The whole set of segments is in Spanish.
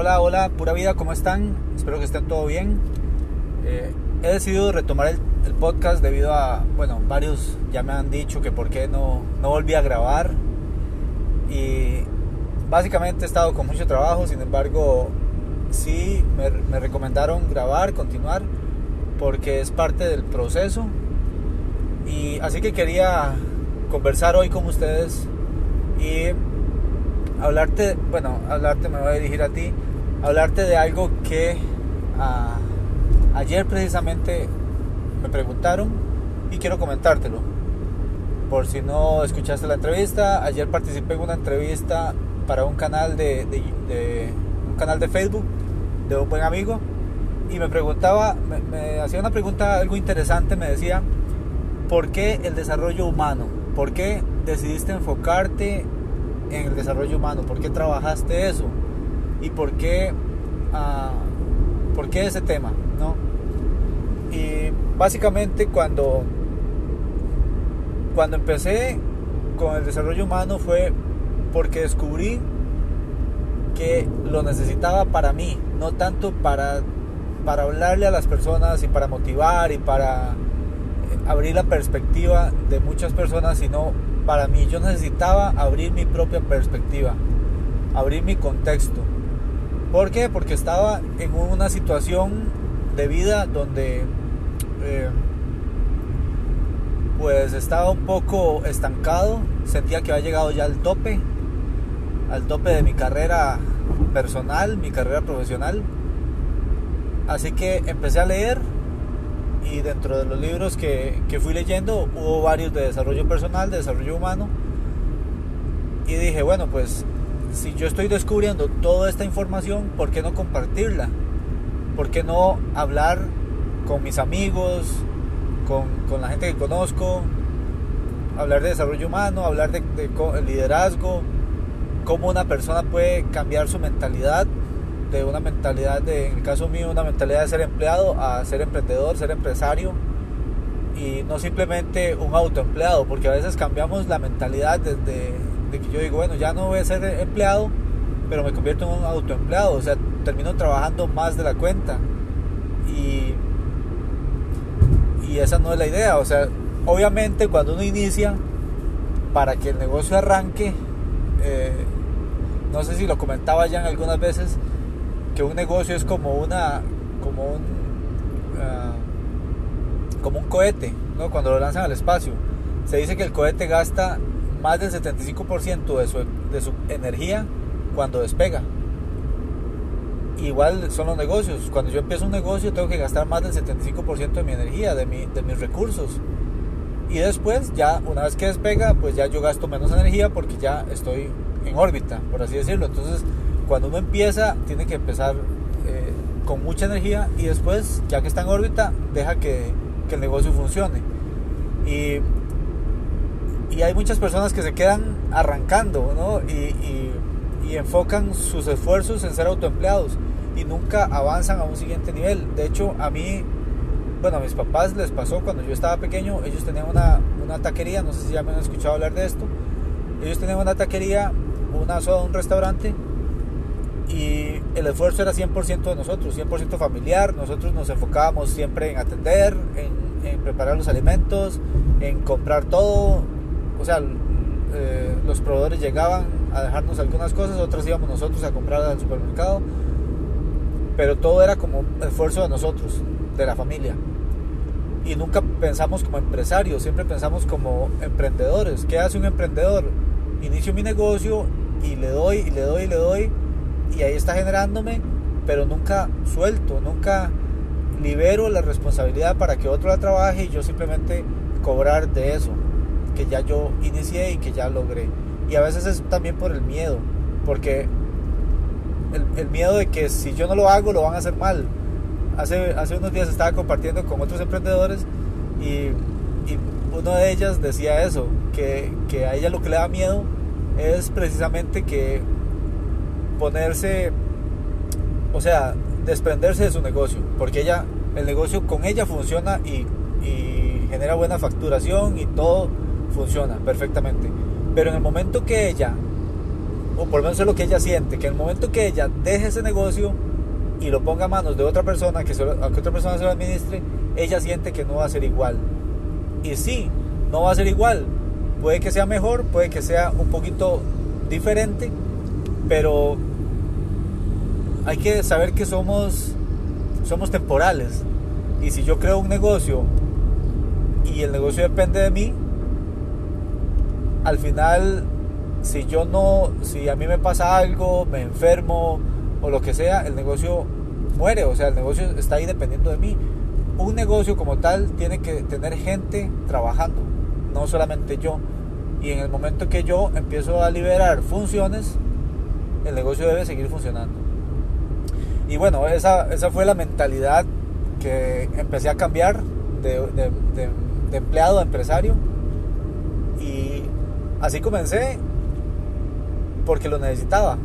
Hola, hola, pura vida, ¿cómo están? Espero que estén todo bien. Eh, he decidido retomar el, podcast debido a, bueno, varios ya me han dicho que por qué no, no volví a grabar. Y básicamente he estado con mucho trabajo, sin embargo, sí me, me recomendaron grabar, continuar, porque es parte del proceso. Y así que quería conversar hoy con ustedes y hablarte, bueno, hablarte, me voy a dirigir a ti, hablarte de algo que ah, ayer precisamente me preguntaron y quiero comentártelo. Por si no escuchaste la entrevista, ayer participé en una entrevista para un canal de, un canal de Facebook de un buen amigo y me preguntaba, me hacía una pregunta algo interesante, me decía, ¿por qué el desarrollo humano? ¿Por qué decidiste enfocarte en el desarrollo humano? ¿Por qué trabajaste eso? ¿Y por qué, ah, por qué ese tema? ¿no? Y básicamente cuando, cuando empecé con el desarrollo humano fue porque descubrí que lo necesitaba para mí, no tanto para, para hablarle a las personas y para motivar y para abrir la perspectiva de muchas personas, sino para mí yo necesitaba abrir mi propia perspectiva, abrir mi contexto. ¿Por qué? Porque estaba en una situación de vida donde eh, pues estaba un poco estancado, sentía que había llegado ya al tope, al tope de mi carrera personal, mi carrera profesional. Así que empecé a leer y dentro de los libros que, que, fui leyendo hubo varios de desarrollo personal, de desarrollo humano. Y dije, bueno, pues si yo estoy descubriendo toda esta información, ¿por qué no compartirla? ¿Por qué no hablar con mis amigos, con, con la gente que conozco? Hablar de desarrollo humano, hablar de, de liderazgo, cómo una persona puede cambiar su mentalidad de una mentalidad de, en el caso mío, una mentalidad de ser empleado a ser emprendedor, ser empresario y no simplemente un autoempleado, porque a veces cambiamos la mentalidad desde de que yo digo, bueno, ya no voy a ser empleado, pero me convierto en un autoempleado, o sea, termino trabajando más de la cuenta. Y, y esa no es la idea, o sea, obviamente cuando uno inicia, para que el negocio arranque, eh, no sé si lo comentaba ya en algunas veces, que un negocio es como una como un ah, como un cohete ¿no? cuando lo lanzan al espacio. Se dice que el cohete gasta más del 75% de su, de su energía cuando despega. Igual son los negocios. Cuando yo empiezo un negocio tengo que gastar más del 75% de mi energía de, mi, de mis recursos. Y después ya una vez que despega pues ya yo gasto menos energía porque ya estoy en órbita por así decirlo. Entonces cuando uno empieza, tiene que empezar eh, con mucha energía y después, ya que está en órbita, deja que, que el negocio funcione. Y, y, hay muchas personas que se quedan arrancando ¿no? y, y, enfocan sus esfuerzos en ser autoempleados y nunca avanzan a un siguiente nivel. De hecho, a mí, bueno, a mis papás les pasó cuando yo estaba pequeño, ellos tenían una, una taquería, no sé si ya me han escuchado hablar de esto, ellos tenían una taquería, una soda, un restaurante y el esfuerzo era 100% de nosotros, 100% familiar, nosotros nos enfocábamos siempre en atender, en, preparar los alimentos, en comprar todo, o sea, eh, los proveedores llegaban a dejarnos algunas cosas, otras íbamos nosotros a comprar al supermercado, pero todo era como esfuerzo de nosotros, de la familia. Y nunca pensamos como empresarios, siempre pensamos como emprendedores. ¿Qué hace un emprendedor? Inicio mi negocio y le doy y le doy y le doy y ahí está generándome, pero nunca suelto, nunca libero la responsabilidad para que otro la trabaje y yo simplemente cobrar de eso que ya yo inicié y que ya logré. Y a veces es también por el miedo, porque el, miedo de que si yo no lo hago lo van a hacer mal. Hace, hace unos días estaba compartiendo con otros emprendedores y, y una de ellas decía eso, que, que a ella lo que le da miedo es precisamente que ponerse, o sea, desprenderse de su negocio, porque ella, el negocio con ella funciona y, y genera buena facturación y todo funciona perfectamente. Pero en el momento que ella, o por lo menos es lo que ella siente, que en el momento que ella deje ese negocio y lo ponga a manos de otra persona, que, solo, que otra persona se lo administre, ella siente que no va a ser igual. Y sí, no va a ser igual. Puede que sea mejor, puede que sea un poquito diferente, pero hay que saber que somos, somos temporales. Y si yo creo un negocio y el negocio depende de mí, al final, si yo no, si a mí me pasa algo, me enfermo o lo que sea, el negocio muere, o sea, el negocio está ahí dependiendo de mí. Un negocio como tal tiene que tener gente trabajando, no solamente yo. Y en el momento que yo empiezo a liberar funciones, el negocio debe seguir funcionando. Y bueno, esa, esa fue la mentalidad que empecé a cambiar de, de, de empleado a empresario. Así comencé porque lo necesitaba.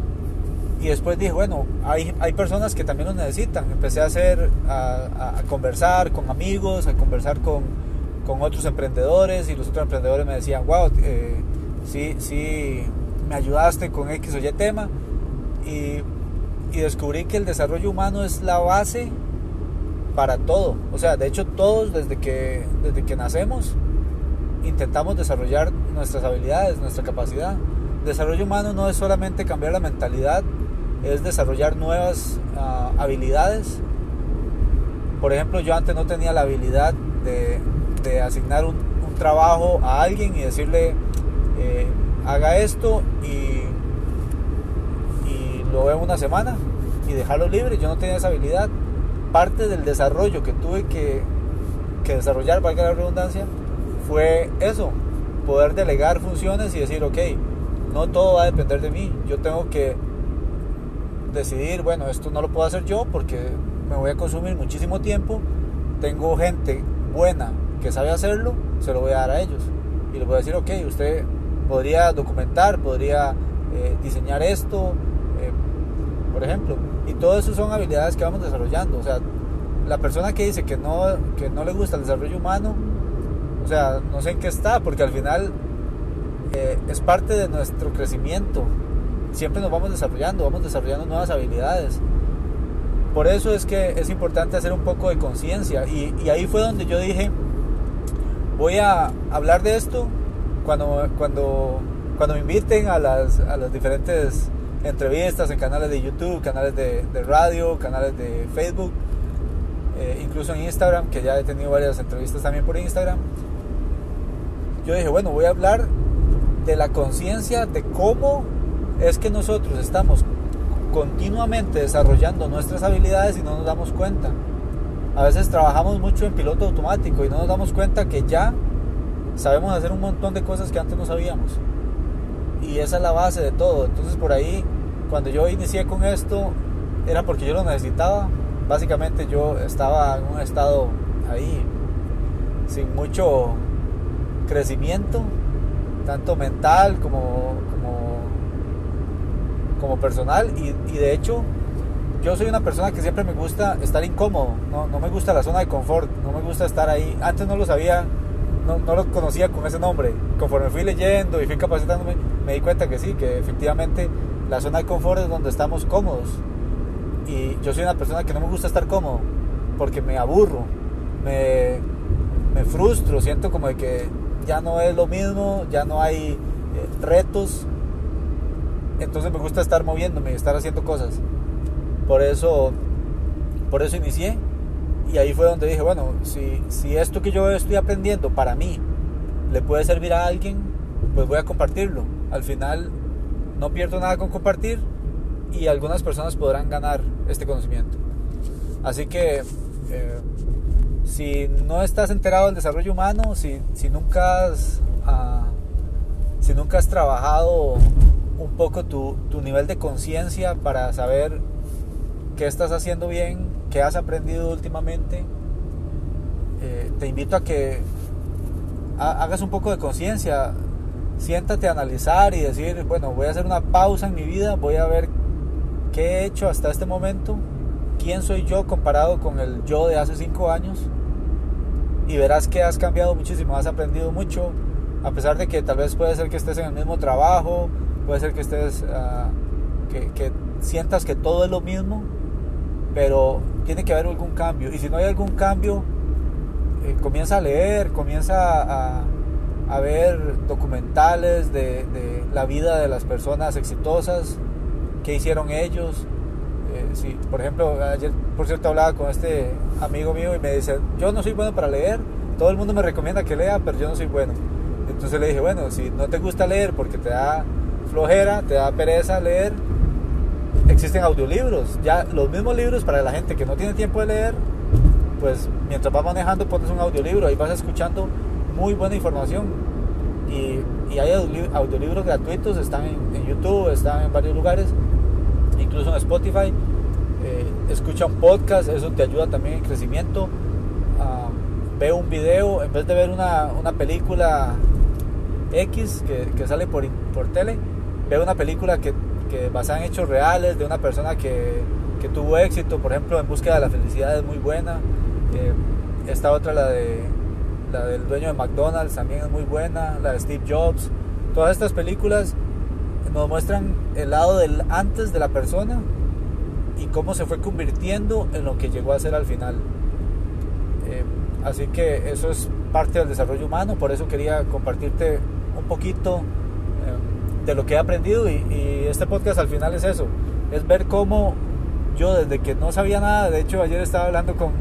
Y después dije, bueno, hay, hay personas que también lo necesitan. Empecé a hacer, a conversar con amigos, a conversar con, con, otros emprendedores y los otros emprendedores me decían, wow, eh, sí, sí, me ayudaste con X o Y tema. Y, y descubrí que el desarrollo humano es la base para todo. O sea, de hecho todos desde que, desde que nacemos intentamos desarrollar nuestras habilidades, nuestra capacidad. Desarrollo humano no es solamente cambiar la mentalidad, es desarrollar nuevas uh, habilidades. Por ejemplo, yo antes no tenía la habilidad de, asignar un, trabajo a alguien y decirle, eh, haga esto y, lo veo una semana y dejarlo libre. Yo no tenía esa habilidad. Parte del desarrollo que tuve que desarrollar, valga la redundancia, fue eso, poder delegar funciones y decir, ok, no todo va a depender de mí, yo tengo que decidir, bueno, esto no lo puedo hacer yo porque me voy a consumir muchísimo tiempo, tengo gente buena que sabe hacerlo, se lo voy a dar a ellos. Y les voy a decir, ok, usted podría documentar, podría eh, diseñar esto, eh, por ejemplo. Y todo eso son habilidades que vamos desarrollando. O sea, la persona que dice que no, que no le gusta el desarrollo humano, o sea, no sé en qué está, porque al final eh, es parte de nuestro crecimiento. Siempre nos vamos desarrollando, vamos desarrollando nuevas habilidades. Por eso es que es importante hacer un poco de conciencia. Y, ahí fue donde yo dije, voy a hablar de esto cuando, cuando, cuando me inviten a las, a las diferentes entrevistas en canales de YouTube, canales de, de radio, canales de Facebook, eh, incluso en Instagram, que ya he tenido varias entrevistas también por Instagram yo dije, bueno, voy a hablar de la conciencia de cómo es que nosotros estamos continuamente desarrollando nuestras habilidades y no nos damos cuenta. A veces trabajamos mucho en piloto automático y no nos damos cuenta que ya sabemos hacer un montón de cosas que antes no sabíamos. Y esa es la base de todo. Entonces por ahí, cuando yo inicié con esto, era porque yo lo necesitaba. Básicamente yo estaba en un estado ahí sin mucho crecimiento, tanto mental como, como, como personal. Y, de hecho, yo soy una persona que siempre me gusta estar incómodo, no, no, me gusta la zona de confort, no me gusta estar ahí. Antes no lo sabía, no, no lo conocía con ese nombre. Conforme fui leyendo y fui capacitándome, me di cuenta que sí, que efectivamente la zona de confort es donde estamos cómodos. Y yo soy una persona que no me gusta estar cómodo, porque me aburro, me, me frustro, siento como de que ya no es lo mismo, ya no hay eh, retos. Entonces me gusta estar moviéndome, estar haciendo cosas. Por eso, por eso inicié. Y ahí fue donde dije, bueno, si, si esto que yo estoy aprendiendo para mí le puede servir a alguien, pues voy a compartirlo. Al final no pierdo nada con compartir y algunas personas podrán ganar este conocimiento. Así que eh, si no estás enterado del desarrollo humano, si, si, nunca, has, uh, si nunca has trabajado un poco tu, tu nivel de conciencia para saber qué estás haciendo bien, qué has aprendido últimamente. Eh, te invito a que hagas un poco de conciencia, siéntate a analizar y decir, bueno, voy a hacer una pausa en mi vida, voy a ver qué he hecho hasta este momento, quién soy yo comparado con el yo de hace cinco años y verás que has cambiado muchísimo, has aprendido mucho, a pesar de que tal vez puede ser que estés en el mismo trabajo, puede ser que estés, uh, que, sientas que todo es lo mismo, pero tiene que haber algún cambio. Y si no hay algún cambio, eh, comienza a leer, comienza a, a ver documentales de, de, la vida de las personas exitosas, qué hicieron ellos. Por ejemplo, ayer, por cierto, hablaba con este amigo mío y me dice, yo no soy bueno para leer, todo el mundo me recomienda que lea, pero yo no soy bueno. Entonces le dije, bueno, si no te gusta leer porque te da flojera, te da pereza leer, existen audiolibros. Ya los mismos libros para la gente que no tiene tiempo de leer, pues mientras vas manejando pones un audiolibro, ahí vas escuchando muy buena información. Y, hay audiolibros gratuitos, están en, YouTube, están en varios lugares, incluso en Spotify. Escucha un podcast, eso te ayuda también en crecimiento. Uh, ve un video, en vez de ver una, una película X que, que sale por, por tele, ve una película que, que basada en hechos reales de una persona que, que, tuvo éxito, por ejemplo, en búsqueda de la felicidad es muy buena. Eh, esta otra, la, de, la del dueño de McDonald's, también es muy buena. La de Steve Jobs. Todas estas películas nos muestran el lado del antes de la persona y cómo se fue convirtiendo en lo que llegó a ser al final. Eh, así que eso es parte del desarrollo humano, por eso quería compartirte un poquito eh, de lo que he aprendido y, este podcast al final es eso, es ver cómo yo desde que no sabía nada, de hecho ayer estaba hablando con,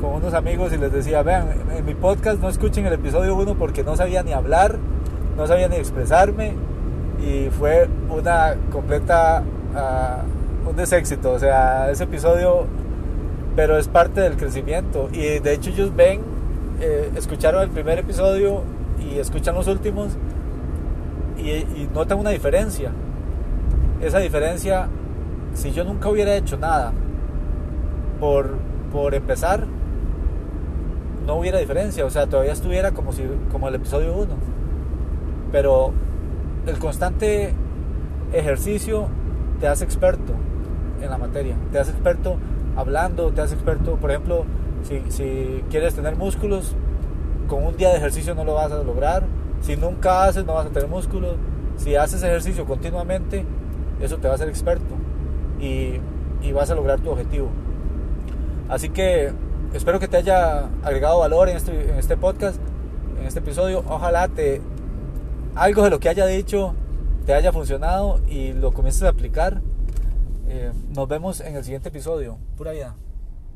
con unos amigos y les decía, vean, en mi podcast no escuchen el episodio 1 porque no sabía ni hablar, no sabía ni expresarme y fue una completa, uh, un deséxito, o sea, ese episodio, pero es parte del crecimiento y de hecho ellos ven, eh, escucharon el primer episodio y escuchan los últimos y, notan una diferencia. Esa diferencia, si yo nunca hubiera hecho nada por, por empezar, no hubiera diferencia, o sea, todavía estuviera como, si, como el episodio 1. Pero el constante ejercicio te hace experto en la materia, te hace experto hablando, te hace experto, por ejemplo, si, si quieres tener músculos, con un día de ejercicio no lo vas a lograr, si nunca haces no vas a tener músculos, si haces ejercicio continuamente, eso te va a hacer experto y, y vas a lograr tu objetivo. Así que espero que te haya agregado valor en este, en este podcast, en este episodio. Ojalá te algo de lo que haya dicho te haya funcionado y lo comiences a aplicar. Eh, nos vemos en el siguiente episodio. Pura vida.